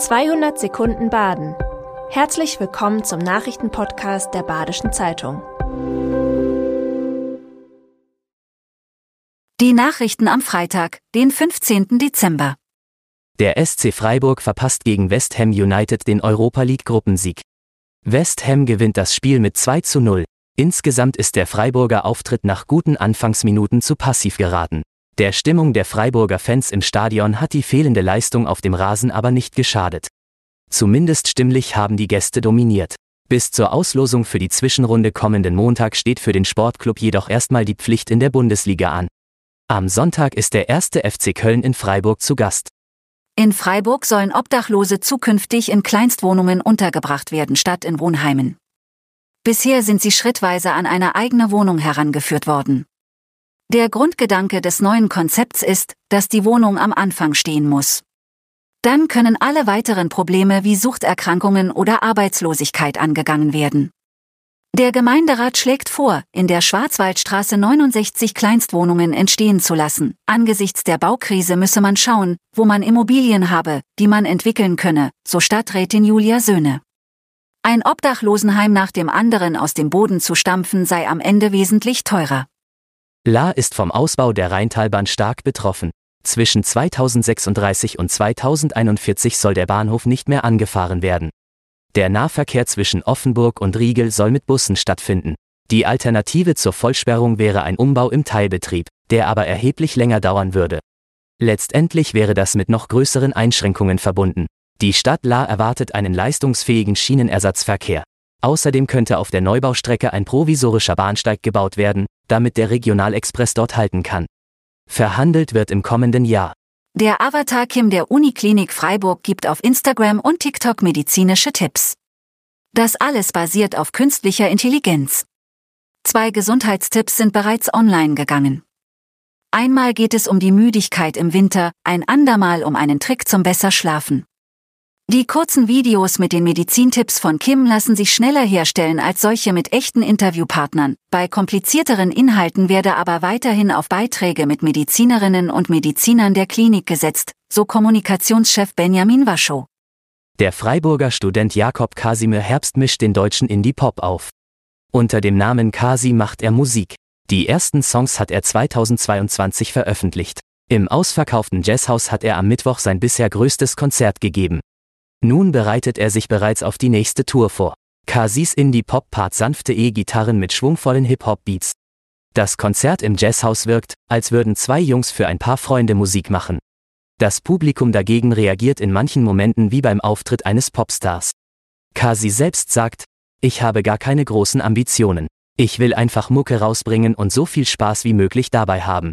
200 Sekunden Baden. Herzlich willkommen zum Nachrichtenpodcast der Badischen Zeitung. Die Nachrichten am Freitag, den 15. Dezember. Der SC Freiburg verpasst gegen West Ham United den Europa League Gruppensieg. West Ham gewinnt das Spiel mit 2 zu 0. Insgesamt ist der Freiburger Auftritt nach guten Anfangsminuten zu passiv geraten. Der Stimmung der Freiburger Fans im Stadion hat die fehlende Leistung auf dem Rasen aber nicht geschadet. Zumindest stimmlich haben die Gäste dominiert. Bis zur Auslosung für die Zwischenrunde kommenden Montag steht für den Sportclub jedoch erstmal die Pflicht in der Bundesliga an. Am Sonntag ist der erste FC Köln in Freiburg zu Gast. In Freiburg sollen Obdachlose zukünftig in Kleinstwohnungen untergebracht werden statt in Wohnheimen. Bisher sind sie schrittweise an eine eigene Wohnung herangeführt worden. Der Grundgedanke des neuen Konzepts ist, dass die Wohnung am Anfang stehen muss. Dann können alle weiteren Probleme wie Suchterkrankungen oder Arbeitslosigkeit angegangen werden. Der Gemeinderat schlägt vor, in der Schwarzwaldstraße 69 Kleinstwohnungen entstehen zu lassen. Angesichts der Baukrise müsse man schauen, wo man Immobilien habe, die man entwickeln könne, so Stadträtin Julia Söhne. Ein Obdachlosenheim nach dem anderen aus dem Boden zu stampfen sei am Ende wesentlich teurer. La ist vom Ausbau der Rheintalbahn stark betroffen. Zwischen 2036 und 2041 soll der Bahnhof nicht mehr angefahren werden. Der Nahverkehr zwischen Offenburg und Riegel soll mit Bussen stattfinden. Die Alternative zur Vollsperrung wäre ein Umbau im Teilbetrieb, der aber erheblich länger dauern würde. Letztendlich wäre das mit noch größeren Einschränkungen verbunden. Die Stadt La erwartet einen leistungsfähigen Schienenersatzverkehr. Außerdem könnte auf der Neubaustrecke ein provisorischer Bahnsteig gebaut werden, damit der Regionalexpress dort halten kann. Verhandelt wird im kommenden Jahr. Der Avatar Kim der Uniklinik Freiburg gibt auf Instagram und TikTok medizinische Tipps. Das alles basiert auf künstlicher Intelligenz. Zwei Gesundheitstipps sind bereits online gegangen. Einmal geht es um die Müdigkeit im Winter, ein andermal um einen Trick zum besser Schlafen. Die kurzen Videos mit den Medizintipps von Kim lassen sich schneller herstellen als solche mit echten Interviewpartnern. Bei komplizierteren Inhalten werde aber weiterhin auf Beiträge mit Medizinerinnen und Medizinern der Klinik gesetzt, so Kommunikationschef Benjamin Waschow. Der Freiburger Student Jakob Kasimir Herbst mischt den deutschen Indie-Pop auf. Unter dem Namen Kasi macht er Musik. Die ersten Songs hat er 2022 veröffentlicht. Im ausverkauften Jazzhaus hat er am Mittwoch sein bisher größtes Konzert gegeben. Nun bereitet er sich bereits auf die nächste Tour vor. Kasis Indie-Pop-Part sanfte E-Gitarren mit schwungvollen Hip-Hop-Beats. Das Konzert im Jazzhaus wirkt, als würden zwei Jungs für ein paar Freunde Musik machen. Das Publikum dagegen reagiert in manchen Momenten wie beim Auftritt eines Popstars. Kasi selbst sagt, ich habe gar keine großen Ambitionen. Ich will einfach Mucke rausbringen und so viel Spaß wie möglich dabei haben.